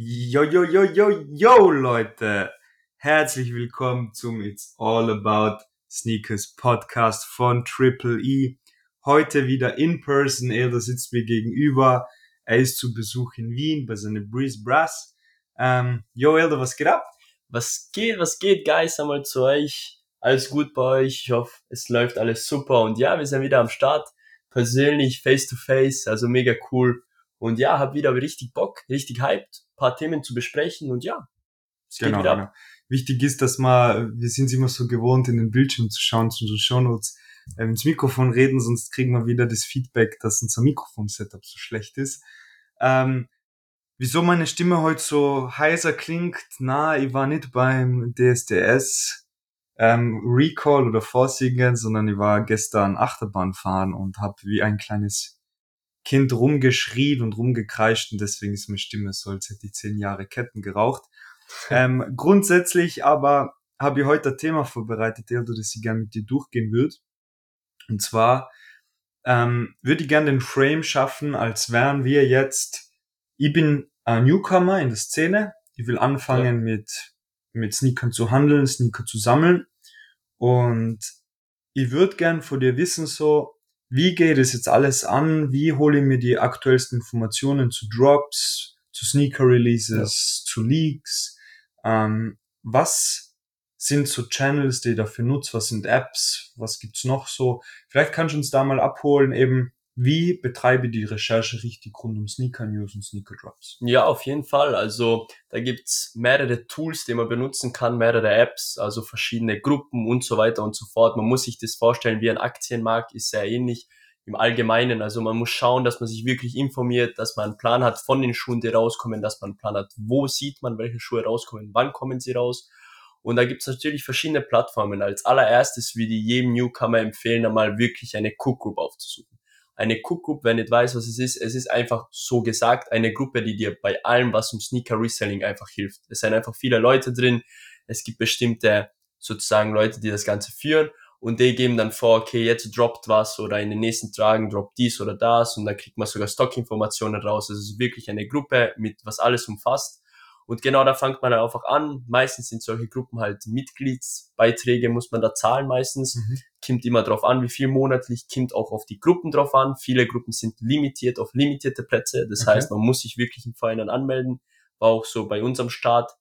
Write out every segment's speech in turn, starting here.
Yo, yo, yo, yo, yo, Leute. Herzlich willkommen zum It's All About Sneakers Podcast von Triple E. Heute wieder in person. Er sitzt mir gegenüber. Er ist zu Besuch in Wien bei seinem Breeze Brass. Ähm, yo, Elder, was geht ab? Was geht, was geht, Guys? Einmal zu euch. Alles gut bei euch. Ich hoffe, es läuft alles super. Und ja, wir sind wieder am Start. Persönlich, face to face. Also mega cool. Und ja, hab wieder richtig Bock, richtig hyped, paar Themen zu besprechen. Und ja, es geht genau, wieder ab. Genau. Wichtig ist, dass man, wir sind immer so gewohnt, in den Bildschirm zu schauen, zu den Shownotes, äh, ins Mikrofon reden, sonst kriegen wir wieder das Feedback, dass unser Mikrofon-Setup so schlecht ist. Ähm, wieso meine Stimme heute so heiser klingt? Na, ich war nicht beim DSDS ähm, Recall oder Vorsingen, sondern ich war gestern Achterbahn fahren und habe wie ein kleines Kind rumgeschrien und rumgekreischt und deswegen ist meine Stimme so, als hätte ich zehn Jahre Ketten geraucht. ähm, grundsätzlich aber habe ich heute ein Thema vorbereitet, Eldo, das ich gerne mit dir durchgehen würde. Und zwar ähm, würde ich gerne den Frame schaffen, als wären wir jetzt, ich bin ein Newcomer in der Szene, ich will anfangen ja. mit, mit Sneakern zu handeln, Sneaker zu sammeln und ich würde gern von dir wissen, so, wie geht es jetzt alles an? Wie hole ich mir die aktuellsten Informationen zu Drops, zu Sneaker Releases, ja. zu Leaks? Ähm, was sind so Channels, die ich dafür nutze? Was sind Apps? Was gibt's noch so? Vielleicht kannst du uns da mal abholen, eben, wie betreibe die Recherche richtig rund um Sneaker News und Sneaker Drops? Ja, auf jeden Fall. Also da gibt's mehrere Tools, die man benutzen kann, mehrere Apps, also verschiedene Gruppen und so weiter und so fort. Man muss sich das vorstellen, wie ein Aktienmarkt ist sehr ähnlich im Allgemeinen. Also man muss schauen, dass man sich wirklich informiert, dass man einen Plan hat von den Schuhen, die rauskommen, dass man einen Plan hat, wo sieht man, welche Schuhe rauskommen, wann kommen sie raus. Und da gibt's natürlich verschiedene Plattformen. Als allererstes würde ich jedem Newcomer empfehlen, einmal wirklich eine Cook Group aufzusuchen eine Cook Group, wer nicht weiß, was es ist, es ist einfach so gesagt eine Gruppe, die dir bei allem, was um Sneaker Reselling einfach hilft. Es sind einfach viele Leute drin. Es gibt bestimmte sozusagen Leute, die das Ganze führen und die geben dann vor, okay, jetzt droppt was oder in den nächsten Tagen droppt dies oder das und dann kriegt man sogar Stockinformationen raus. Also es ist wirklich eine Gruppe mit was alles umfasst und genau da fängt man einfach an. Meistens sind solche Gruppen halt Mitgliedsbeiträge, muss man da zahlen meistens. Mhm. Kommt immer drauf an, wie viel monatlich, kommt auch auf die Gruppen drauf an. Viele Gruppen sind limitiert auf limitierte Plätze. Das okay. heißt, man muss sich wirklich im Verein anmelden. War auch so bei unserem Start.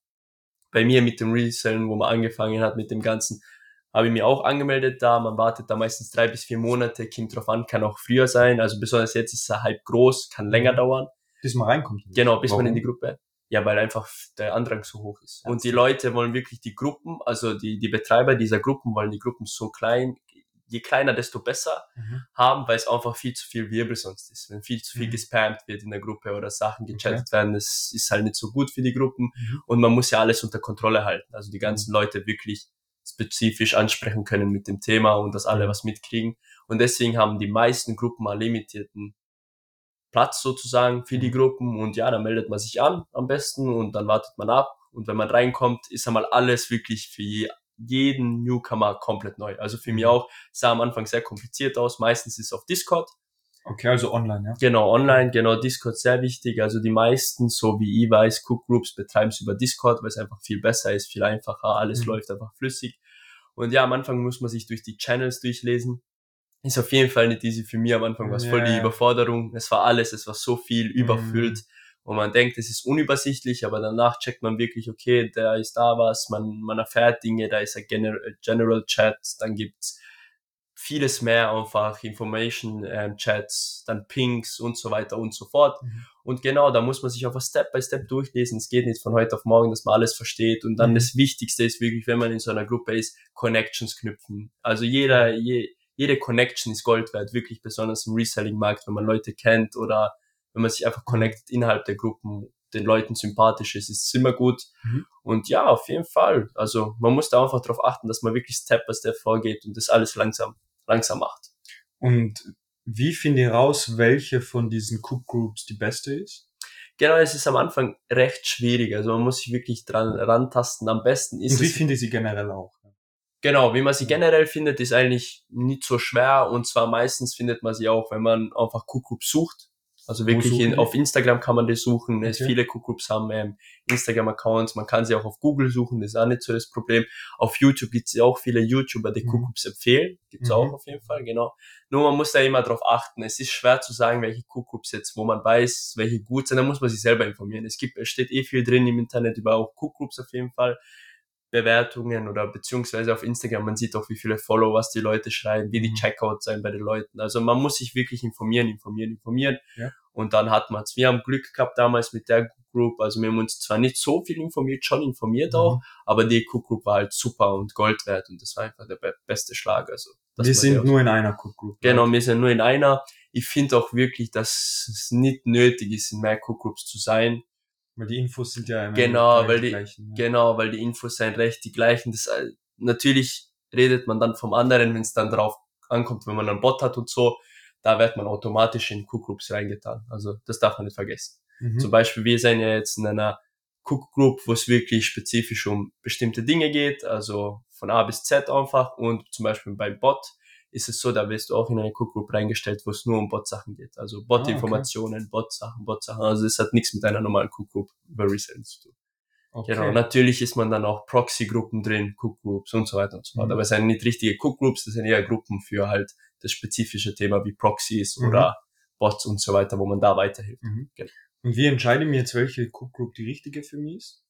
Bei mir mit dem Resellen, wo man angefangen hat mit dem Ganzen, habe ich mir auch angemeldet da. Man wartet da meistens drei bis vier Monate, kommt drauf an, kann auch früher sein. Also besonders jetzt ist er halb groß, kann länger mhm. dauern. Bis man reinkommt. Genau, bis Warum? man in die Gruppe. Ja, weil einfach der Andrang so hoch ist. Und die Leute wollen wirklich die Gruppen, also die, die Betreiber dieser Gruppen wollen die Gruppen so klein, je kleiner, desto besser mhm. haben, weil es einfach viel zu viel Wirbel sonst ist. Wenn viel zu viel mhm. gespammt wird in der Gruppe oder Sachen gechattet okay. werden, das ist halt nicht so gut für die Gruppen. Mhm. Und man muss ja alles unter Kontrolle halten. Also die ganzen mhm. Leute wirklich spezifisch ansprechen können mit dem Thema und dass alle was mitkriegen. Und deswegen haben die meisten Gruppen einen limitierten Platz sozusagen für die mhm. Gruppen und ja, dann meldet man sich an am besten und dann wartet man ab und wenn man reinkommt, ist einmal alles wirklich für jeden Newcomer komplett neu. Also für mich mhm. auch, sah am Anfang sehr kompliziert aus, meistens ist es auf Discord. Okay, also online, ja? Genau, online, genau, Discord sehr wichtig. Also die meisten, so wie ich weiß, Cook Groups betreiben es über Discord, weil es einfach viel besser ist, viel einfacher, alles mhm. läuft einfach flüssig. Und ja, am Anfang muss man sich durch die Channels durchlesen ist auf jeden Fall nicht easy für mich am Anfang, war es voll die Überforderung. Es war alles, es war so viel überfüllt. Mm. Und man denkt, es ist unübersichtlich, aber danach checkt man wirklich, okay, da ist da was, man, man erfährt Dinge, da ist ein General, General Chat, dann gibt's vieles mehr einfach, Information ähm, Chats, dann Pings und so weiter und so fort. Mhm. Und genau, da muss man sich einfach Step by Step durchlesen. Es geht nicht von heute auf morgen, dass man alles versteht. Und dann mhm. das Wichtigste ist wirklich, wenn man in so einer Gruppe ist, Connections knüpfen. Also jeder, je, jede Connection ist Gold wert, wirklich besonders im Reselling-Markt, wenn man Leute kennt oder wenn man sich einfach connectet innerhalb der Gruppen, den Leuten sympathisch ist, ist es immer gut. Mhm. Und ja, auf jeden Fall. Also man muss da einfach darauf achten, dass man wirklich Step by Step vorgeht und das alles langsam, langsam macht. Und wie finde ich raus, welche von diesen Cook Groups die beste ist? Genau, es ist am Anfang recht schwierig. Also man muss sich wirklich dran rantasten. Am besten ist Und wie finde ich sie generell auch? Genau, wie man sie generell findet, ist eigentlich nicht so schwer und zwar meistens findet man sie auch, wenn man einfach Kuckuck sucht. Also wirklich in, auf Instagram kann man das suchen. Es Okay. viele Cook-Groups haben ähm, Instagram-Accounts. Man kann sie auch auf Google suchen. Das ist auch nicht so das Problem. Auf YouTube gibt es auch viele YouTuber, die Mhm. Cook-Groups empfehlen. Gibt's Mhm. auch auf jeden Fall, genau. Nur man muss da immer drauf achten. Es ist schwer zu sagen, welche Cook-Groups jetzt, wo man weiß, welche gut sind. Da muss man sich selber informieren. Es gibt, es steht eh viel drin im Internet über auch Cook-Groups auf jeden Fall. Bewertungen oder beziehungsweise auf Instagram, man sieht auch, wie viele Followers die Leute schreiben, wie die Mhm. Checkouts sein bei den Leuten. Also man muss sich wirklich informieren, informieren, informieren. Ja. Und dann hat man's. Wir haben Glück gehabt damals mit der Group. Also wir haben uns zwar nicht so viel informiert, schon informiert Mhm. auch, aber die Cook Group war halt super und Gold wert und das war einfach der be beste Schlag. Also dass Wir man sind nur in einer Cook Group. Genau, wir sind nur in einer. Ich finde auch wirklich, dass es nicht nötig ist, in mehr Cook Groups zu sein. Weil die Infos sind ja immer Genau, weil die- gleichen, ja. Genau, weil die Infos sind recht die gleichen. Das, äh, natürlich redet man dann vom anderen, wenn es dann drauf ankommt, wenn man einen Bot hat und so, da wird man automatisch in Cook Groups reingetan. Also das darf man nicht vergessen. Mhm. Zum Beispiel, wir sind ja jetzt in einer Cook Group, wo es wirklich spezifisch um bestimmte Dinge geht, also von A bis Z einfach. Und zum Beispiel beim Bot ist es so, da wirst du auch in eine Cook Group reingestellt, wo es nur um Bot-Sachen geht. Also Bot-Informationen, Bot-Sachen, Bot-Sachen. Also es hat nichts mit einer normalen Cook Group über Resell zu tun. okay. Genau, natürlich ist man dann auch Proxy-Gruppen drin, Cook-Groups und so weiter und so fort. Mhm. Aber es sind nicht richtige Cook-Groups, das sind eher Gruppen für halt das spezifische Thema wie Proxys Mhm. oder Bots und so weiter, wo man da weiterhilft. Mhm. Genau. Und wie entscheide ich mir jetzt, welche Cook Group die richtige für mich ist?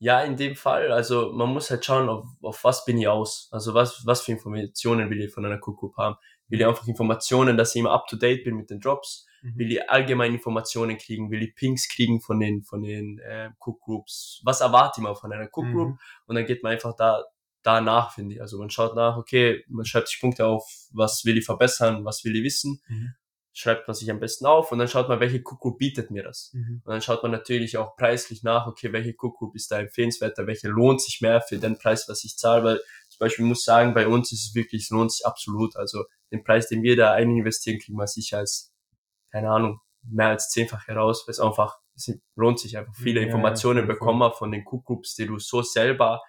Ja, in dem Fall, also man muss halt schauen, auf, auf was bin ich aus. Also was, was für Informationen will ich von einer Cook Group haben. Will ich einfach Informationen, dass ich immer up to date bin mit den Drops? Mhm. Will ich allgemein Informationen kriegen? Will ich Pings kriegen von den, von den äh, Cook Groups? Was erwarte ich mal von einer Cook Group? Mhm. Und dann geht man einfach da danach, finde ich. Also man schaut nach, okay, man schreibt sich Punkte auf, was will ich verbessern, was will ich wissen, Mhm. Schreibt man sich am besten auf und dann schaut man, welche Group bietet mir das. Mhm. Und dann schaut man natürlich auch preislich nach, okay, welche Group ist da empfehlenswerter, welche lohnt sich mehr für den Preis, was ich zahle, weil zum Beispiel ich muss sagen, bei uns ist es wirklich, es lohnt sich absolut. Also den Preis, den wir da ein investieren, kriegen wir sicher als, keine Ahnung, mehr als zehnfach heraus, weil es einfach, es lohnt sich einfach. Viele Ja, ja, Informationen voll. bekommen wir von den Groups, die du so selber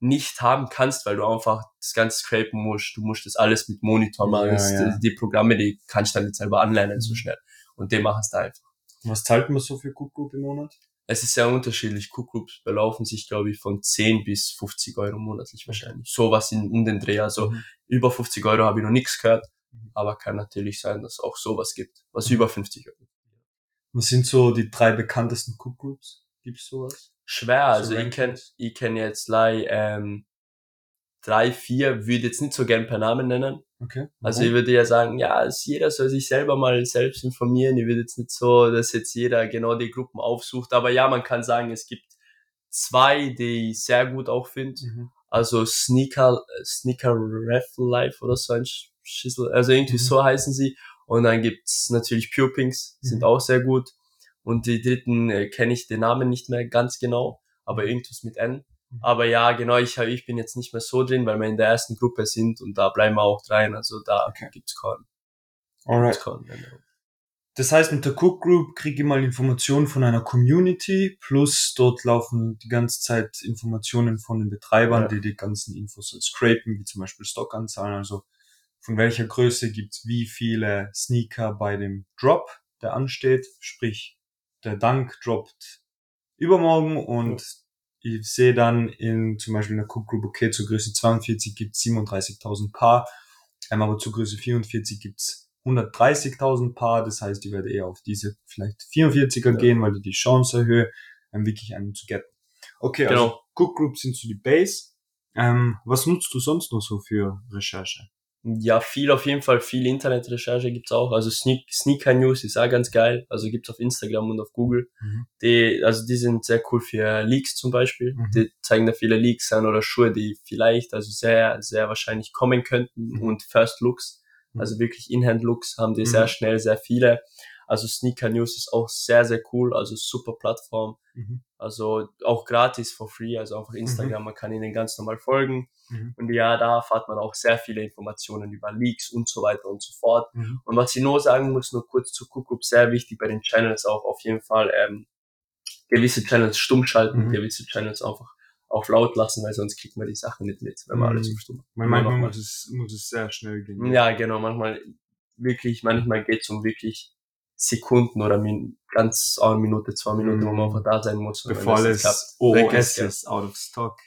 nicht haben kannst, weil du einfach das Ganze scrapen musst. Du musst das alles mit Monitor machen. Ja, ja. Die Programme, die kannst du dann nicht selber anlernen so Mhm. schnell. Und die machen es da einfach. Was zahlt man so für Cook Group im Monat? Es ist sehr unterschiedlich. Cook Groups belaufen sich, glaube ich, von 10 bis 50 Euro monatlich wahrscheinlich. Sowas in, um den Dreh. Also Mhm. über 50 Euro habe ich noch nichts gehört. Mhm. Aber kann natürlich sein, dass auch sowas gibt, was Mhm. über 50 Euro. Was sind so die drei bekanntesten Cook Groups? Gibt's sowas? Schwer, also So ich kenn, Rankings? ich kenn jetzt lei, ähm, drei, vier, würde jetzt nicht so gern per Namen nennen. Okay. Also ich würde ja sagen, ja, jeder soll sich selber mal selbst informieren. Ich würde jetzt nicht so, dass jetzt jeder genau die Gruppen aufsucht. Aber ja, man kann sagen, es gibt zwei, die ich sehr gut auch finde. Mhm. Also Sneaker, Sneaker Raffle Life oder so ein Sch- Schissel. Also irgendwie Mhm. so heißen sie. Und dann gibt's natürlich Pure Pinks, sind Mhm. auch sehr gut. Und die dritten äh, kenne ich den Namen nicht mehr ganz genau, aber Mhm. irgendwas mit N. Mhm. Aber ja, genau, ich, ich bin jetzt nicht mehr so drin, weil wir in der ersten Gruppe sind und da bleiben wir auch rein. Also da Okay. gibt's keinen. Alright. keinen Änderung. Das heißt, mit der Cook Group kriege ich mal Informationen von einer Community, plus dort laufen die ganze Zeit Informationen von den Betreibern, Ja. die die ganzen Infos halt scrapen, wie zum Beispiel Stockanzahlen, also von welcher Größe gibt's wie viele Sneaker bei dem Drop, der ansteht, sprich der Dank droppt übermorgen und ich sehe dann in zum Beispiel in der Cook Group, okay, zur Größe 42 gibt's 37.000 Paar, ähm, aber zur Größe 44 gibt's 130.000 Paar, das heißt, ich werde eher auf diese vielleicht 44er Ja. gehen, weil ich die Chance erhöhe, ähm, wirklich einen zu getten. Okay, also Genau. Cook Group sind so die Base. Ähm, was nutzt du sonst noch so für Recherche? Ja, viel auf jeden Fall, viel Internetrecherche gibt's auch. Also Sneak, Sneaker News ist auch ganz geil. Also gibt's auf Instagram und auf Google. Mhm. Die, also die sind sehr cool für Leaks zum Beispiel. Mhm. Die zeigen da viele Leaks an oder Schuhe, die vielleicht, also sehr, sehr wahrscheinlich kommen könnten Mhm. und First Looks. Mhm. Also wirklich In-Hand-Looks haben die Mhm. sehr schnell, sehr viele. Also Sneaker News ist auch sehr, sehr cool. Also super Plattform. Mhm. Also auch gratis for free. Also einfach Instagram, man kann ihnen ganz normal folgen. Mhm. Und ja, da erfahrt man auch sehr viele Informationen über Leaks und so weiter und so fort. Mhm. Und was ich nur sagen muss, nur kurz zu Kuckuck, sehr wichtig bei den Channels auch auf jeden Fall, ähm, gewisse Channels stumm schalten, Mhm. gewisse Channels einfach auf laut lassen, weil sonst kriegt man die Sachen nicht mit, wenn man Mhm. alles auf stumm Immer manchmal muss es, muss es sehr schnell gehen. Ja, genau, manchmal wirklich, manchmal geht's um wirklich Sekunden oder min ganz eine Minute, zwei Minuten, wo man Mhm. einfach da sein muss. Bevor weg OOS ja. ist, out of stock.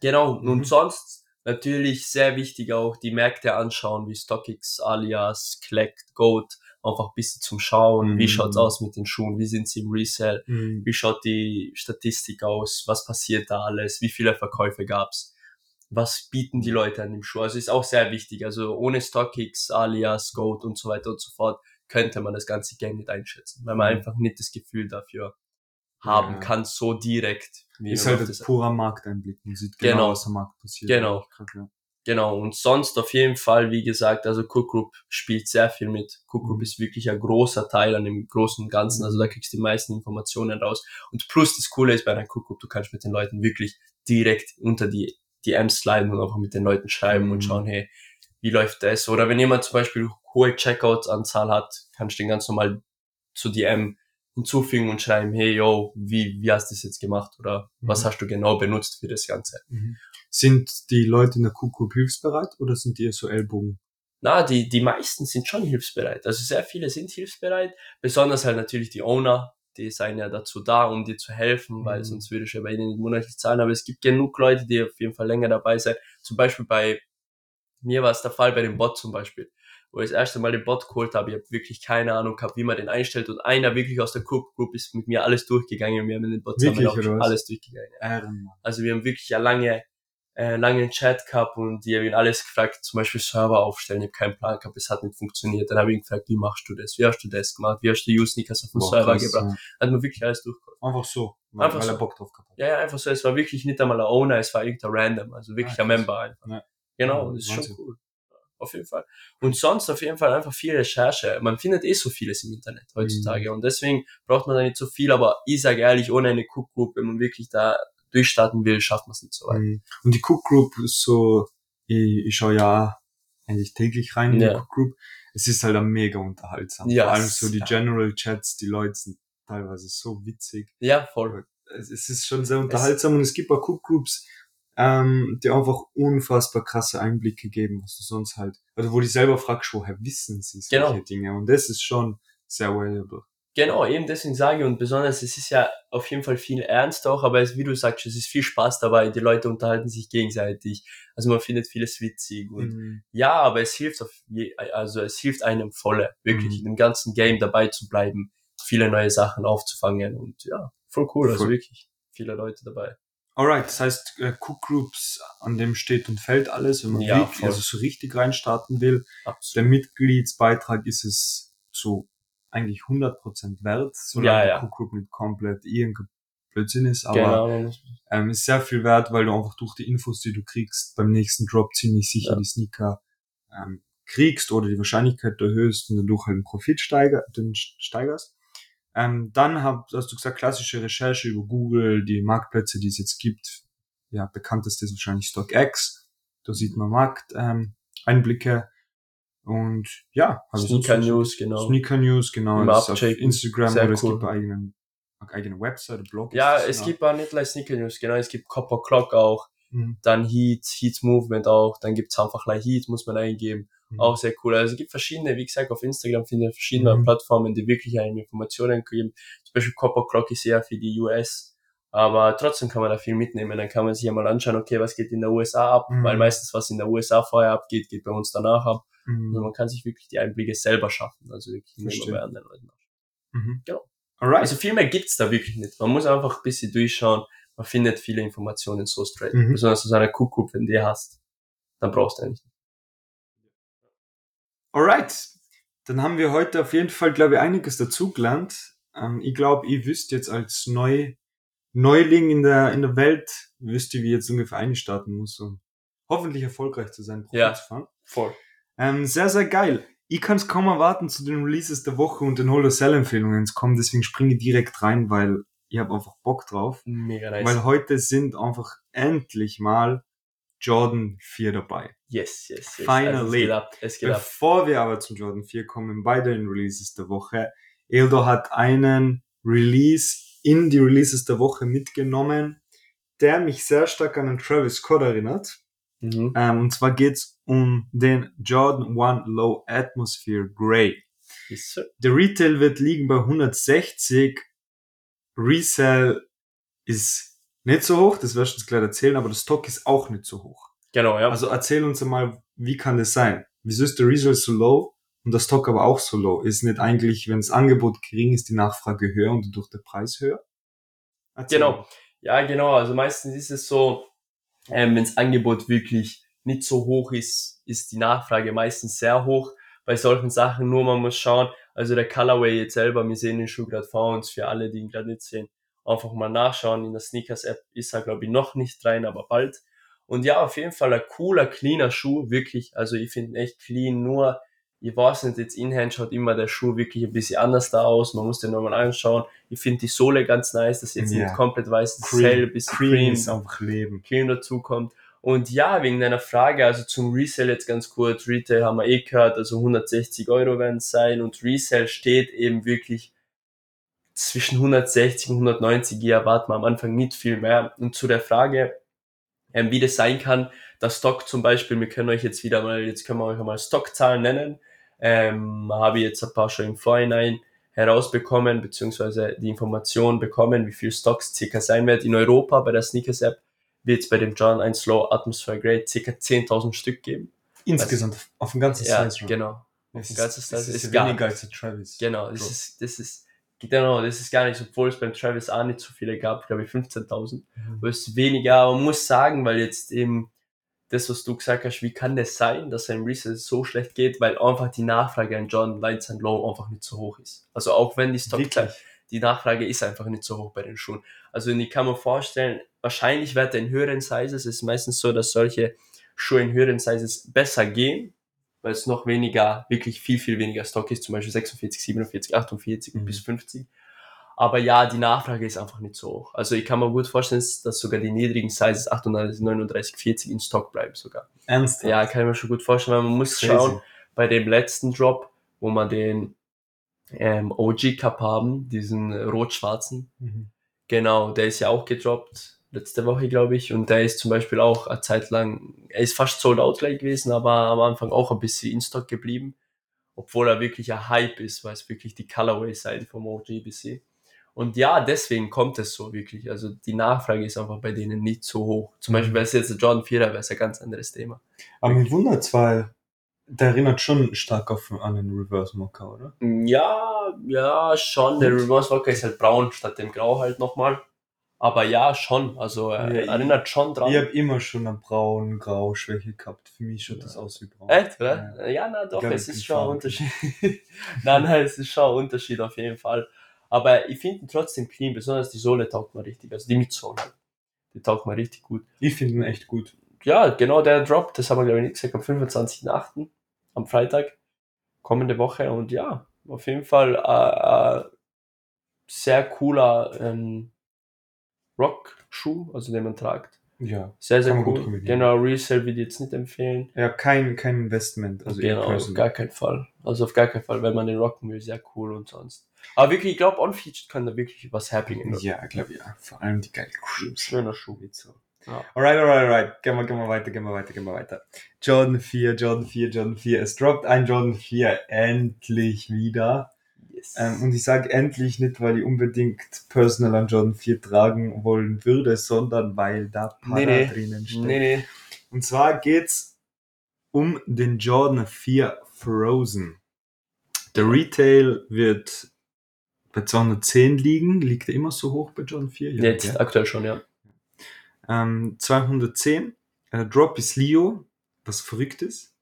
Genau, Mhm. und sonst natürlich sehr wichtig auch die Märkte anschauen, wie StockX, Alias, Collect, Goat, einfach ein bisschen zum Schauen, wie Mhm. schaut's aus mit den Schuhen, wie sind sie im Resell, Mhm. wie schaut die Statistik aus, was passiert da alles, wie viele Verkäufe gab's, was bieten die Leute an dem Schuh, also ist auch sehr wichtig, also ohne StockX, Alias, Goat und so weiter und so fort könnte man das ganze Game nicht einschätzen, weil man Mhm. einfach nicht das Gefühl dafür haben Ja. kann, so direkt. Wie Ist halt das purer Markteinblick. Man sieht genau, Genau. was am Markt passiert. Genau. Ja. Genau, und sonst auf jeden Fall, wie gesagt, also Cook Group spielt sehr viel mit. Cook Group Mhm. ist wirklich ein großer Teil an dem großen Ganzen, also da kriegst du die meisten Informationen raus. Und plus das Coole ist bei einer Cook Group, du kannst mit den Leuten wirklich direkt unter die DMs sliden und einfach mit den Leuten schreiben Mhm. und schauen, hey, wie läuft das? Oder wenn jemand zum Beispiel hohe Checkout-Anzahl hat, kannst du den ganz normal zu DM hinzufügen und schreiben, hey, yo, wie, wie hast du das jetzt gemacht? Oder was Mhm. hast du genau benutzt für das Ganze? Mhm. Sind die Leute in der Kuku hilfsbereit oder sind die eher so Ellbogen? Na, die, die meisten sind schon hilfsbereit. Also sehr viele sind hilfsbereit. Besonders halt natürlich die Owner. Die seien ja dazu da, um dir zu helfen, weil Mhm. sonst würde ich ja bei ihnen nicht monatlich zahlen. Aber es gibt genug Leute, die auf jeden Fall länger dabei sind. Zum Beispiel bei mir war es der Fall bei dem Bot zum Beispiel. Wo ich das erste Mal den Bot geholt habe, ich habe wirklich keine Ahnung gehabt, wie man den einstellt. Und einer wirklich aus der Cook Group ist mit mir alles durchgegangen. Wir haben den Bot Wirklich, alles durchgegangen. Ehrenmann. Also wir haben wirklich eine lange, äh, langen Chat gehabt und die haben ihn alles gefragt, zum Beispiel Server aufstellen, ich habe keinen Plan gehabt, es hat nicht funktioniert. Dann habe ich ihn gefragt, wie machst du das? Wie hast du das gemacht? Wie hast du U-Sneakers auf den Boah, Server gebracht? Hat man wirklich alles durchgeholt. ja. Einfach so. Weil, Einfach weil er so. Bock drauf gehabt. Ja, ja, einfach so. Es war wirklich nicht einmal ein Owner, es war irgendein Random, also wirklich Ah, ein. Member einfach. Ja. Genau, Ja, das ist schon Wahnsinn. cool. Auf jeden Fall. Und sonst auf jeden Fall einfach viel Recherche. Man findet eh so vieles im Internet heutzutage Mhm. und deswegen braucht man da nicht so viel, aber ich sage ehrlich, ohne eine Cook Group, wenn man wirklich da durchstarten will, schafft man es nicht so weit. Mhm. Und die Cook Group ist so, ich, ich schaue ja eigentlich täglich rein in die Ja. Cook Group. Es ist halt auch mega unterhaltsam. Ja, Vor allem so die ja. General Chats, die Leute sind teilweise so witzig. Ja, voll. Es, es ist schon sehr unterhaltsam und es gibt auch Cook Groups, ähm, die einfach unfassbar krasse Einblicke geben, was du sonst halt, also wo du selber fragst, woher wissen sie solche Genau. Dinge? Und das ist schon sehr valuable. Genau, eben deswegen sage ich und besonders, es ist ja auf jeden Fall viel ernst auch, aber es, wie du sagst, es ist viel Spaß dabei, die Leute unterhalten sich gegenseitig, also man findet vieles witzig und Mhm. ja, aber es hilft auf je, also es hilft einem volle, wirklich Mhm. in dem ganzen Game dabei zu bleiben, viele neue Sachen aufzufangen und ja, voll cool, also Voll. wirklich viele Leute dabei. Alright, das heißt, äh, Cook Groups, an dem steht und fällt alles, wenn man Ja, wirklich, also so richtig reinstarten will. Absolut. Der Mitgliedsbeitrag ist es zu eigentlich 100% wert, solange Ja, der ja. Group nicht komplett irgendein Blödsinn ist, aber genau, ähm, ist sehr viel wert, weil du einfach durch die Infos, die du kriegst, beim nächsten Drop ziemlich sicher Ja. die Sneaker ähm, kriegst oder die Wahrscheinlichkeit erhöhst und dadurch halt den Profit steiger, den steigerst. Ähm, dann hab, hast du gesagt, klassische Recherche über Google, die Marktplätze, die es jetzt gibt. Ja, bekannteste ist wahrscheinlich StockX. Da sieht man Markteinblicke. Ähm, Einblicke. Und ja, also Sneaker News, genau. Sneaker News, genau. Immer das auf. Instagram Sehr oder es cool. gibt eine eigene, Website, Blog. Ja, es ja. gibt auch nicht gleich Sneaker News, genau, es gibt Copper Clock auch, Mhm. dann Heat, Heat Movement auch, dann gibt's einfach gleich Heat, muss man eingeben. Mhm. Auch sehr cool. Also es gibt verschiedene, wie gesagt, auf Instagram findet ihr verschiedene Mhm. Plattformen, die wirklich einem Informationen geben. Zum Beispiel Copper Clock ist eher für die US. Aber trotzdem kann man da viel mitnehmen. Dann kann man sich einmal anschauen, okay, was geht in der USA ab? Mhm. Weil meistens, was in der USA vorher abgeht, geht bei uns danach ab. Mhm. Also man kann sich wirklich die Einblicke selber schaffen. Also wirklich nicht bei anderen Leuten. Mhm. Genau. Alright. Also viel mehr gibt's da wirklich nicht. Man muss einfach ein bisschen durchschauen. Man findet viele Informationen so straight. Mhm. Besonders aus einer Cook-Group, wenn du die hast, dann brauchst du eigentlich nicht. Alright. Dann haben wir heute auf jeden Fall, glaube ich, einiges dazugelernt. Ähm, ich glaube, ihr wisst jetzt als Neu Neuling in der, in der Welt, wisst ihr, wie jetzt ungefähr einstarten muss, um hoffentlich erfolgreich zu sein, Profit Ja. zu fahren. Voll. Ähm, sehr, sehr geil. Ich kann es kaum erwarten zu den Releases der Woche und den Hold-or-Sell-Empfehlungen zu kommen, deswegen springe ich direkt rein, weil ich habe einfach Bock drauf. Mega nice. Weil heute sind einfach endlich mal Jordan 4 dabei. yes, yes, yes. Finally. Also es geht ab. Es geht ab. Bevor wir aber zum Jordan 4 kommen, bei den Releases der Woche, Eldo hat einen Release in die Releases der Woche mitgenommen, der mich sehr stark an den Travis Scott erinnert. Mhm. Ähm, und zwar geht's um den Jordan 1 Low Atmosphere Grey. Yes. Der Retail wird liegen bei 160. Resell ist nicht so hoch, das wirst du uns gleich erzählen, aber der Stock ist auch nicht so hoch. Genau, ja. Also erzähl uns einmal, wie kann das sein? Wieso ist der Resell so low und der Stock aber auch so low? Ist nicht eigentlich, wenn das Angebot gering ist, die Nachfrage höher und dadurch der Preis höher? Erzähl. Genau. Ja, genau. Also meistens ist es so, ähm, wenn das Angebot wirklich nicht so hoch ist, ist die Nachfrage meistens sehr hoch. Bei solchen Sachen nur, man muss schauen, also der Colorway jetzt selber, wir sehen den Schuh gerade vor uns, für alle, die ihn gerade nicht sehen, einfach mal nachschauen. In der Sneakers-App ist er, glaube ich, noch nicht rein, aber bald. Und ja, auf jeden Fall ein cooler, cleaner Schuh, wirklich. Also ich finde ihn echt clean, nur, ich weiß nicht, jetzt in-hand schaut immer der Schuh wirklich ein bisschen anders da aus. Man muss den nochmal anschauen. Ich finde die Sohle ganz nice, dass jetzt Ja. nicht komplett weiß, das Cream. hell, bisschen Cream, Cream, ist einfach Leben. Cream dazu kommt. Und ja, wegen deiner Frage, also zum Resell jetzt ganz kurz, Retail haben wir eh gehört, also 160 Euro werden es sein und Resell steht eben wirklich zwischen 160 und 190, hier erwarten wir am Anfang nicht viel mehr. Und zu der Frage, ähm, wie das sein kann, der Stock zum Beispiel, wir können euch jetzt wieder mal, jetzt können wir euch einmal Stockzahlen nennen, ähm, habe ich jetzt ein paar schon im Vorhinein herausbekommen, beziehungsweise die Information bekommen, wie viel Stocks circa sein wird. In Europa bei der Sneakers App wird es bei dem John 1 Low Atmosphere Grade circa 10.000 Stück geben. Insgesamt auf dem ganzen Ja, Size genau. Das Ein ganzes ist, Size ist ist weniger als der Travis. Genau, das ist, das ist, genau, das ist gar nicht, obwohl es beim Travis auch nicht so viele gab, glaube ich 15.000. Mhm. Aber es ist weniger, aber man muss sagen, weil jetzt eben das, was du gesagt hast, wie kann das sein, dass ein Resale so schlecht geht, weil einfach die Nachfrage an John Lights and Low einfach nicht so hoch ist. Also auch wenn die Stockzeit, Wirklich? Die Nachfrage ist einfach nicht so hoch bei den Schuhen. Also ich kann mir vorstellen, wahrscheinlich wird er in höheren Sizes, es ist meistens so, dass solche Schuhe in höheren Sizes besser gehen, weil es noch weniger, wirklich viel, viel weniger Stock ist, zum Beispiel 46, 47, 48 Mhm. bis 50. Aber ja, die Nachfrage ist einfach nicht so hoch. Also ich kann mir gut vorstellen, dass sogar die niedrigen Sizes 38, 39, 40 in Stock bleiben sogar. Ernsthaft? Ja, kann ich mir schon gut vorstellen, weil man muss Crazy. schauen, bei dem letzten Drop, wo wir den ähm, OG Cup haben, diesen rot-schwarzen, Mhm. Genau, der ist ja auch gedroppt letzte Woche, glaube ich. Und der ist zum Beispiel auch eine Zeit lang, er ist fast sold out gleich gewesen, aber am Anfang auch ein bisschen in Stock geblieben. Obwohl er wirklich ein Hype ist, weil es wirklich die Colorway sein vom OGBC. Und ja, deswegen kommt es so wirklich. Also die Nachfrage ist einfach bei denen nicht so hoch. Zum Mhm. Beispiel, wäre es jetzt der Jordan 4er, wäre es ein ganz anderes Thema. Aber mich wundert weil der erinnert schon stark auf, an den Reverse Mocker, oder? Ja, ja, schon. Der Reverse Walker ist halt braun statt dem Grau halt nochmal. Aber ja, schon. Also er Ja, ich- erinnert schon dran. Ich habe immer schon eine braun-grau-Schwäche gehabt. Für mich schaut das aus wie braun. Echt, oder? Ja, na doch, Ich glaub, es ich ist schon ein. Unterschied. nein, nein, es ist schon ein Unterschied auf jeden Fall. Aber ich finde ihn trotzdem clean, besonders die Sohle taugt mir richtig. Also die Midsole halt. Die taugt mir richtig gut. Ich finde ihn echt gut. Ja, genau, der Drop, das haben wir glaube ich nicht gesagt, am 25.08. am Freitag, kommende Woche. Und ja, auf jeden Fall äh, äh, sehr cooler ähm, Rock-Schuh, also den man tragt. Ja. Sehr, sehr cool. Genau, Resale würde ich jetzt nicht empfehlen. Ja, kein, kein Investment. Also genau, auf gar keinen Fall. Also auf gar keinen Fall, wenn man den rocken will, sehr cool und sonst. Aber wirklich, ich glaube, on-featured kann da wirklich was happening. Ja, glaube ich, ja. Vor allem die geilen Crews. Schöner Schuh. So. Ja. Alright, alright, alright. Gehen wir, gehen wir weiter, gehen wir weiter, gehen wir weiter. Jordan 4, Jordan 4, Jordan 4. Es droppt ein Jordan 4 endlich wieder. Yes. Ähm, und ich sage endlich nicht, weil ich unbedingt personal an Jordan 4 tragen wollen würde, sondern weil da Para Nee, nee. drinnen steckt. nee, nee. Und zwar geht's um den Jordan 4 Frozen. Der Retail wird bei 210 liegen. Liegt er immer so hoch bei Jordan 4? Jetzt gell? aktuell schon, ja. Ähm, 210. Äh, Drop ist Leo, was verrückt ist.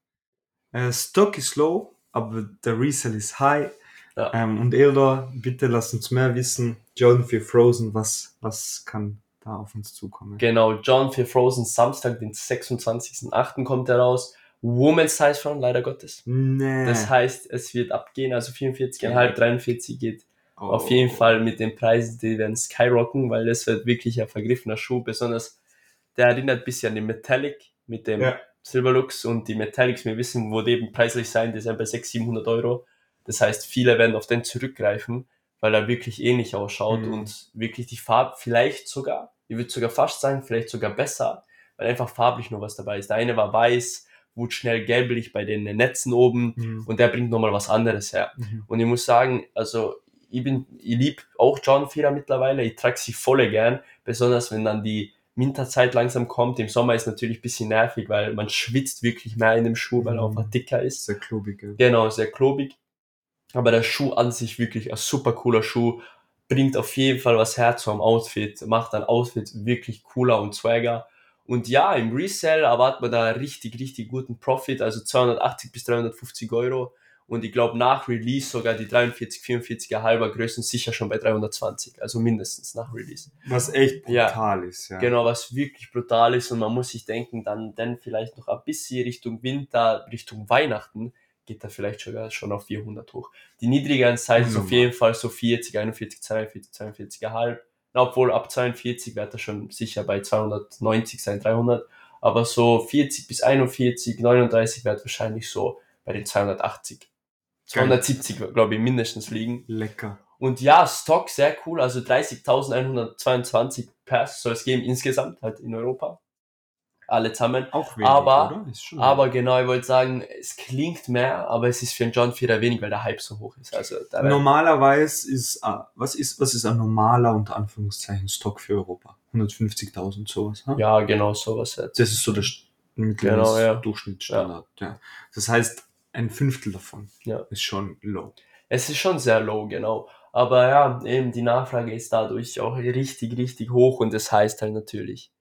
Äh, Stock ist low, aber der Resell ist high. Ja. Ähm, und Eldor, bitte lass uns mehr wissen. Jordan 4 Frozen, was, was kann da auf uns zukommen? Genau, John für Frozen Samstag, den 26.08. kommt er raus. Women's Size Front, leider Gottes. Nee. Das heißt, es wird abgehen, also 44,5, 43 geht Oh. auf jeden Fall mit den Preisen, die werden skyrocken, weil das wird wirklich ein vergriffener Schuh. Besonders, der erinnert ein bisschen an den Metallic mit dem Ja. Silverlux und die Metallics, wir wissen, wo die eben preislich sein, die sind bei 600, 700 Euro. Das heißt, viele werden auf den zurückgreifen, weil er wirklich ähnlich ausschaut Mhm. und wirklich die Farbe, vielleicht sogar, ich würde sogar fast sagen, vielleicht sogar besser, weil einfach farblich nur was dabei ist. Der eine war weiß, wird schnell gelblich bei den Netzen oben Mhm. und der bringt nochmal was anderes her. Mhm. Und ich muss sagen, also ich bin, ich lieb auch John Vierer mittlerweile, ich trage sie voll gern, besonders wenn dann die Winterzeit langsam kommt. Im Sommer ist natürlich ein bisschen nervig, weil man schwitzt wirklich mehr in dem Schuh, weil er Mhm. einfach dicker ist. Sehr klobig. Ja. Genau, sehr klobig. Aber der Schuh an sich wirklich ein super cooler Schuh. Bringt auf jeden Fall was her zum Outfit, macht ein Outfit wirklich cooler und swagger. Und ja, im Resell erwartet man da richtig, richtig guten Profit, also 280 bis 350 Euro. Und ich glaube, nach Release sogar die 43, 44er halber Größen sicher schon bei 320, also mindestens nach Release. Was echt Ja. brutal ist, ja. Genau, was wirklich brutal ist und man muss sich denken, dann, dann vielleicht noch ein bisschen Richtung Winter, Richtung Weihnachten, geht da vielleicht sogar schon auf 400 hoch. Die niedrigeren Sizes auf jeden Fall so 40, 41, 42, 42,5. Na, obwohl ab 42 wird er schon sicher bei 290 sein, 300. Aber so 40 bis 41, 39 wird wahrscheinlich so bei den 280. 270, glaube ich, mindestens liegen. Lecker. Und ja, Stock sehr cool, also 30.122 Pairs soll es geben insgesamt, halt in Europa. Alle zusammen. Auch wenig, Aber- oder? Ist schon Aber genau, ich wollte sagen, es klingt mehr, aber es ist für einen John Vierer wenig, weil der Hype so hoch ist. Also Normalerweise ist, ah, was ist, was ist ein normaler, unter Anführungszeichen, Stock für Europa? 150.000, sowas, ne? ja, genau sowas jetzt. Das ist so der mittlere Genau, ja. Durchschnittsstandard, ja. Das heißt, ein Fünftel davon Ja. ist schon low. Es ist schon sehr low, genau. Aber ja, eben die Nachfrage ist dadurch auch richtig, richtig hoch und das heißt halt natürlich,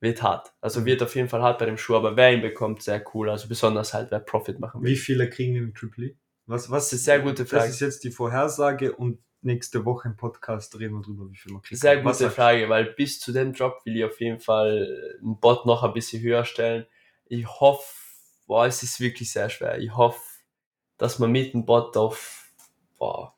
wird hart. Also wird auf jeden Fall hart bei dem Schuh, aber wer ihn bekommt, sehr cool. Also besonders halt, wer Profit machen will. Wie viele kriegen wir im Triple E? Was, was Das ist sehr gute Frage. Das ist jetzt die Vorhersage und nächste Woche im Podcast reden wir drüber, wie viel man kriegt. Sehr gute? Frage, weil bis zu dem Drop will ich auf jeden Fall einen Bot noch ein bisschen höher stellen. Ich hoffe, boah, es ist wirklich sehr schwer. Ich hoffe, dass man mit dem Bot auf, boah,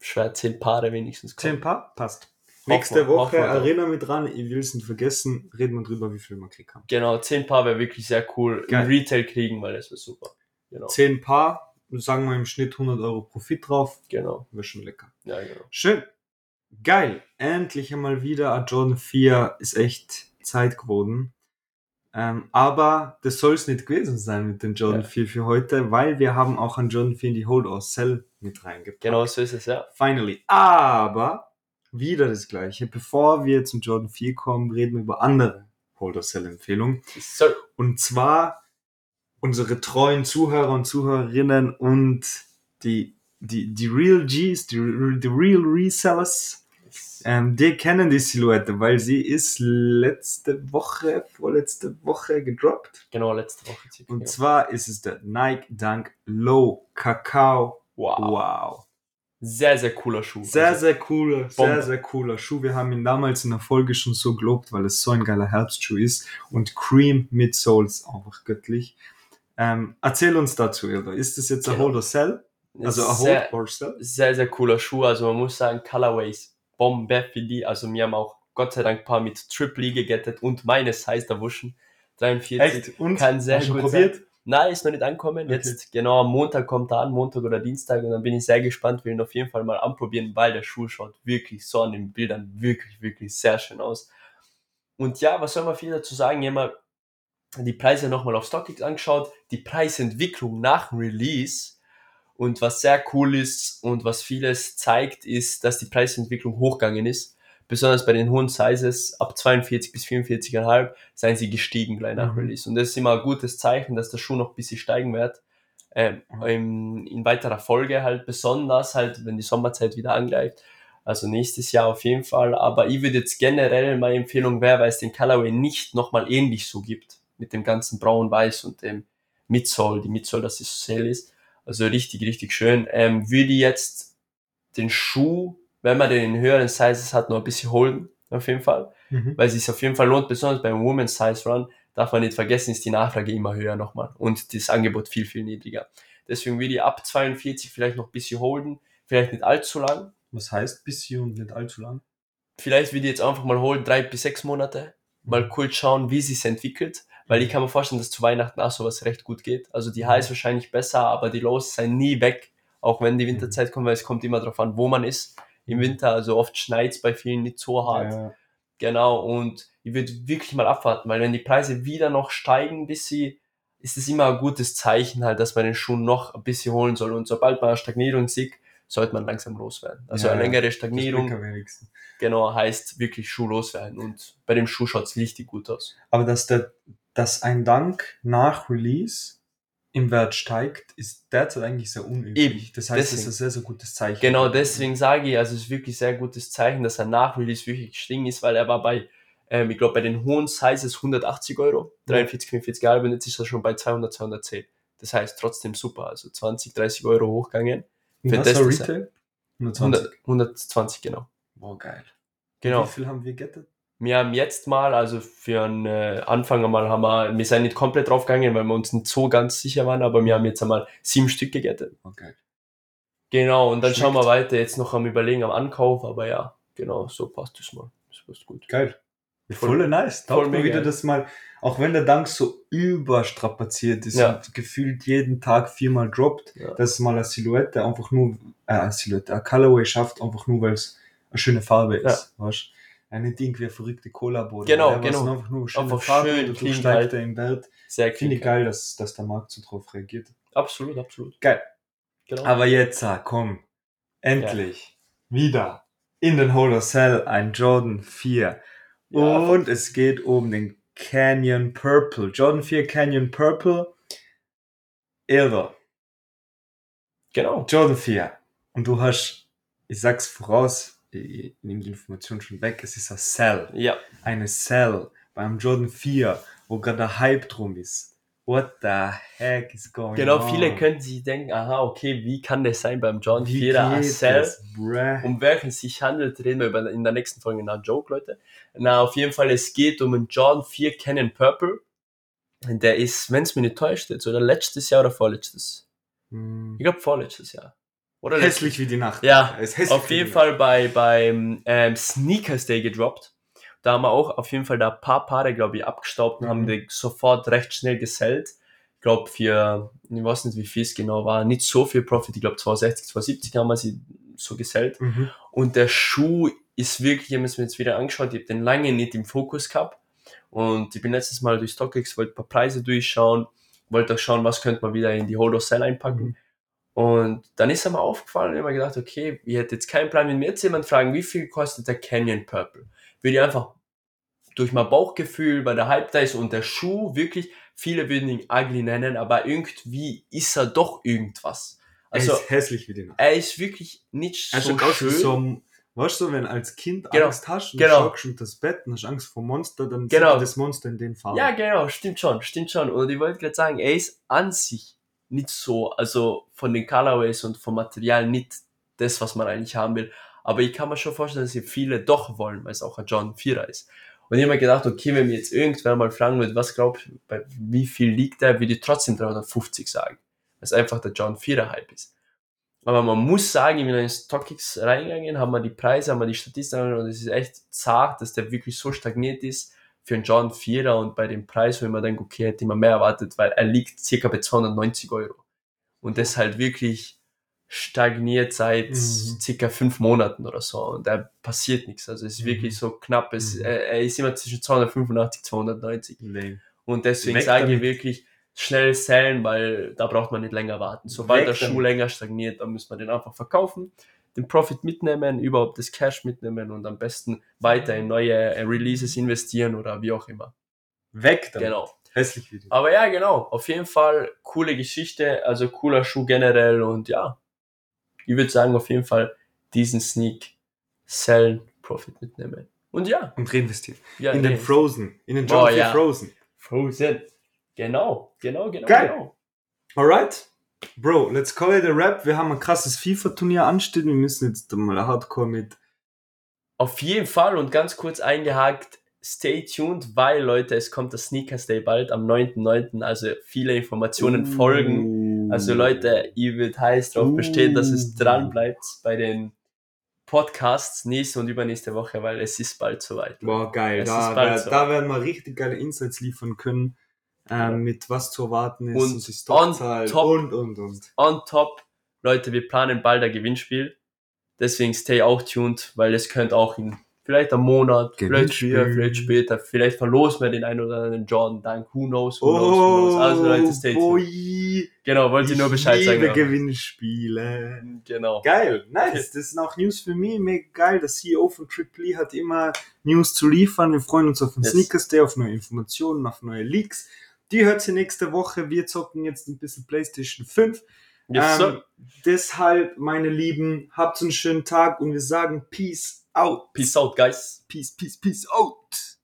schwer zehn Paare wenigstens kommt. Zehn Paar? Passt. Nächste wir- Woche, wir erinnere mich dran, ich will es nicht vergessen, reden wir drüber, wie viel man kriegen kann. Genau, zehn Paar wäre wirklich sehr cool. Geil. Im Retail kriegen, weil das wäre super. Genau, Zehn Paar, sagen wir im Schnitt 100 Euro Profit drauf, genau. wäre schon lecker. Ja, genau. Schön. Geil. Endlich einmal wieder ein Jordan 4 ist echt Zeit geworden. Ähm, aber das soll es nicht gewesen sein mit dem Jordan Ja. 4 für heute, weil wir haben auch einen Jordan 4 in die Hold or Sell mit reingepackt. Genau so ist es, ja. Finally. Aber wieder das gleiche. Bevor wir zum Jordan 4 kommen, reden wir über andere Hold or Sell Empfehlungen. So, Und zwar unsere treuen Zuhörer und Zuhörerinnen und die, die, die Real Gs, die, die Real Resellers, ähm, die kennen die Silhouette, weil sie ist letzte Woche, vorletzte Woche gedroppt. genau, letzte Woche. circa, Und ja. zwar ist es der Nike Dunk Low Kakao. wow. Wow. Sehr, sehr cooler Schuh. Sehr, Also, sehr cooler, sehr, Bombe. sehr cooler Schuh. Wir haben ihn damals in der Folge schon so gelobt, weil es so ein geiler Herbstschuh ist. Und Cream mit Soles einfach göttlich. Ähm, erzähl uns dazu, Ilda. Ist das jetzt ein Genau. Hold or Sell? Also ein sehr, Hold or Sell? sehr, sehr cooler Schuh. Also man muss sagen, Colorways, Bombe für die. Also wir haben auch Gott sei Dank ein paar mit Triple E gegettet und meine Size erwuschen. 43. Und? Kann sehr Hast gut probiert? Nein, ist noch nicht angekommen. Okay. Jetzt genau am Montag kommt er an, Montag oder Dienstag und dann bin ich sehr gespannt, will ihn auf jeden Fall mal anprobieren, weil der Schuh schaut wirklich so an den Bildern wirklich, wirklich sehr schön aus. Und ja, was soll man viel dazu sagen? Ich habe die Preise nochmal auf StockX angeschaut, die Preisentwicklung nach dem Release und was sehr cool ist und was vieles zeigt, ist, dass die Preisentwicklung hochgegangen ist. Besonders bei den hohen Sizes, ab 42 bis 44,5, seien sie gestiegen gleich nach Mhm. Release. Und das ist immer ein gutes Zeichen, dass der Schuh noch ein bisschen steigen wird. Ähm, Mhm. in, in weiterer Folge halt, besonders halt, wenn die Sommerzeit wieder angreift. Also nächstes Jahr auf jeden Fall. Aber ich würde jetzt generell meine Empfehlung wäre, weil es den Colorway nicht nochmal ähnlich so gibt. Mit dem ganzen Braun-Weiß und dem Midsole, die Midsole, dass es so hell ist. Also richtig, richtig schön. Ähm, würde ich jetzt den Schuh, wenn man den in höheren Sizes hat, noch ein bisschen holen. Auf jeden Fall. Mhm. Weil es sich auf jeden Fall lohnt, besonders beim Women's Size Run, darf man nicht vergessen, ist die Nachfrage immer höher nochmal. Und das Angebot viel, viel niedriger. Deswegen würde ich ab 42 vielleicht noch ein bisschen holen. Vielleicht nicht allzu lang. Was heißt bisschen und nicht allzu lang? Vielleicht würde ich jetzt einfach mal holen, drei bis sechs Monate. Mal kurz schauen, wie sich entwickelt. Weil ich kann mir vorstellen, dass zu Weihnachten auch sowas recht gut geht. Also die Highs wahrscheinlich besser, aber die Lows sind nie weg. Auch wenn die Winterzeit kommt, weil es kommt immer darauf an, wo man ist. Im Winter, also oft schneit's bei vielen nicht so hart. Ja, Genau, und ich würde wirklich mal abwarten, weil wenn die Preise wieder noch steigen, bis sie, ist es immer ein gutes Zeichen halt, dass man den Schuh noch ein bisschen holen soll. Und sobald man eine Stagnierung sieht, sollte man langsam loswerden. Also Ja, eine längere Stagnierung, genau, heißt wirklich Schuh loswerden. Und bei dem Schuh schaut's richtig gut aus. Aber dass, der, dass ein Dank nach Release im Wert steigt, ist derzeit eigentlich sehr unüblich. Eben, Das heißt, das deswegen. ist ein sehr, sehr gutes Zeichen. Genau deswegen sage ich, also es ist wirklich sehr gutes Zeichen, dass er nach Release wirklich gestiegen ist, weil er war bei, ähm, ich glaube, bei den hohen Sizes 180 Euro, 43, 45 Jahre, und jetzt ist er schon bei 200, 210. Das heißt trotzdem super, also 20, 30 Euro hochgegangen. Für das Retail? 120. 100, 120, genau. Boah, geil. Genau. Wie viel haben wir gettet? Wir haben jetzt mal, also für einen äh, Anfang einmal haben wir, wir sind nicht komplett draufgegangen, weil wir uns nicht so ganz sicher waren, aber wir haben jetzt einmal sieben Stück gegettet. Geil. Genau, und dann Schmeckt. schauen wir weiter, jetzt noch am überlegen, am Ankauf, aber ja, genau, so passt es mal. Das passt gut. Geil. Voll- Voll nice. voll Taugt mal mega. wieder das mal, auch wenn der Dank so überstrapaziert ist Ja. und gefühlt jeden Tag viermal droppt, Ja. dass mal eine Silhouette einfach nur, äh, eine Silhouette, ein Colorway schafft, einfach nur, weil es eine schöne Farbe ist. Weißt? Äh, Nicht irgendwie eine verrückte Kollabo. oder Genau, whatever, genau. Einfach nur eine schöne Einfach Farbe schön, steigt gehalten. er im Wert. Sehr Finde ich geil, dass, dass der Markt so drauf reagiert. Absolut, absolut. Geil. Genau. Aber jetzt, ah, komm, endlich wieder in den Holder Cell ein Jordan 4. Ja, Und es geht um den Canyon Purple. Jordan 4 Canyon Purple. Irre. genau. Jordan 4. Und du hast, ich sag's voraus, nehme die Information schon weg, es ist ein Cell. Ja, Eine Cell beim Jordan 4, wo gerade der Hype drum ist. What the heck is going genau. on? Viele könnten sich denken, aha, okay, wie kann das sein beim John geht Cell? Um welchen es sich handelt, reden wir über in der nächsten Folge nach Joke, Leute. Na, auf jeden Fall, es geht um einen John 4 Canon Purple. Der ist, wenn es mir nicht täuscht, jetzt, oder letztes Jahr oder vorletztes? Hm. Ich glaube vorletztes Jahr. Oder Hässlich wie die Nacht. Ja, ist hässlich auf jeden Fall bei beim ähm, Sneakers Day gedroppt. Da haben wir auch auf jeden Fall da ein paar Paare, glaube ich, abgestaubt und Mhm. haben die sofort recht schnell gesellt. Ich glaube, für, ich weiß nicht, wie viel es genau war, nicht so viel Profit. Ich glaube, 260, 270 haben wir sie so gesellt. Mhm. Und der Schuh ist wirklich, ich habe es mir jetzt wieder angeschaut, ich habe den lange nicht im Fokus gehabt. Und ich bin letztes Mal durch StockX, wollte ein paar Preise durchschauen, wollte auch schauen, was könnte man wieder in die Holo Cell einpacken. Mhm. Und dann ist er mir aufgefallen und ich habe mir gedacht, okay, ich hätte jetzt keinen Plan, wenn mir jetzt jemand fragen, wie viel kostet der Canyon Purple, würde ich einfach durch mein Bauchgefühl, weil der Hype da ist und der Schuh wirklich, viele würden ihn ugly nennen, aber irgendwie ist er doch irgendwas. Also, er ist hässlich wie Nacht. er ist wirklich nicht Er so schön. so ein, weißt du, wenn als Kind Genau. Angst hast und Genau. du schaust unter das Bett und hast Angst vor Monster, dann Genau. das Monster in den Farben. Ja, genau, stimmt schon, stimmt schon. Und ich wollte gerade sagen, er ist an sich nicht so, also von den Colorways und vom Material nicht das, was man eigentlich haben will. Aber ich kann mir schon vorstellen, dass hier viele doch wollen, weil es auch ein John Vierer ist. Und ich habe mir gedacht, okay, wenn mir jetzt irgendwer mal fragen würde, was glaubst du, wie viel liegt der, würde ich trotzdem 350 sagen. Weil es einfach der John Vierer Hype ist. Aber man muss sagen, ich bin in StockX reingegangen, haben wir die Preise, haben wir die Statistiken und es ist echt zart, dass der wirklich so stagniert ist für einen John Vierer und bei dem Preis, wo ich mir denke, okay, hätte ich mir mehr erwartet, weil er liegt circa bei 290 Euro. Und das halt wirklich stagniert seit Mhm. circa fünf Monaten oder so und da passiert nichts. Also es ist Mhm. wirklich so knapp. Es, Mhm. er, er ist immer zwischen 285 290. Lame. Und deswegen Weg sage ich damit. wirklich schnell sellen, weil da braucht man nicht länger warten. Sobald Weg der Schuh damit. länger stagniert, dann muss man den einfach verkaufen, den Profit mitnehmen, überhaupt das Cash mitnehmen und am besten weiter in neue äh, Releases investieren oder wie auch immer. Weg damit. Genau. Hässlich wie die Nacht. Aber ja, genau. Auf jeden Fall coole Geschichte, also cooler Schuh generell und ja, ich würde sagen, auf jeden Fall diesen Sneak sellen, Profit mitnehmen. Und ja, Und reinvestieren. ja in nee. den Frozen. In den Jordan 4 ja. Frozen. Frozen. Genau, genau, genau, Geil. genau. Alright. Bro, let's call it a rap. Wir haben ein krasses FIFA-Turnier anstehen. Wir müssen jetzt mal hardcore mit. Auf jeden Fall und ganz kurz eingehakt, stay tuned, weil Leute, es kommt das Sneakers Day bald am 9.9., also viele Informationen folgen. Uh. Also Leute, ihr wird heiß drauf bestehen, dass es dran bleibt bei den Podcasts nächste und übernächste Woche, weil es ist bald soweit. Boah, geil. Es Da, da, so. da werden wir richtig geile Insights liefern können. Ähm, mit was zu erwarten ist Und und die Stockzahl on top- und und und. On top, Leute, wir planen bald ein Gewinnspiel. Deswegen stay auch tuned, weil es könnte auch in vielleicht am Monat, vielleicht früher, vielleicht später, vielleicht verlosen wir den einen oder anderen Jordan Dank, who knows, who knows, who knows. Also Leute, stay tuned. Oh. Genau, wollte ich nur Bescheid ich sagen. liebe. Gewinnspiele. Genau. Geil, nice. Das sind auch News für mich. Mega geil. Der CEO von Triple E hat immer News zu liefern. Wir freuen uns auf den Yes. Sneakers Day, auf neue Informationen, auf neue Leaks. Die hört sie nächste Woche. Wir zocken jetzt ein bisschen PlayStation 5. Yes, ähm, deshalb, meine Lieben, habt einen schönen Tag und wir sagen Peace out. Peace out, guys. Peace, peace, peace out.